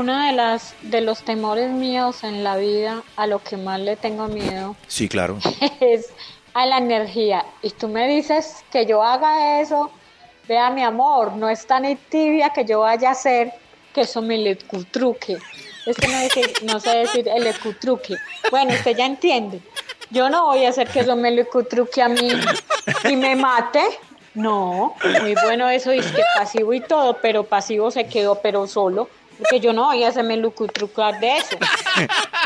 Uno de las de los temores míos en la vida, a lo que más le tengo miedo, Sí, claro. es a la energía. Y tú me dices que yo haga eso, vea mi amor, no es tan tibia que yo vaya a hacer que eso me le cutruque. Es que no, decir- no sé decir el ecutruque. Bueno, usted ya entiende. Yo no voy a hacer que eso me le cutruque a mí y me mate. No, muy bueno eso, es que pasivo y todo, pero pasivo se quedó, pero solo, porque yo no voy a hacerme lucutrucar de eso.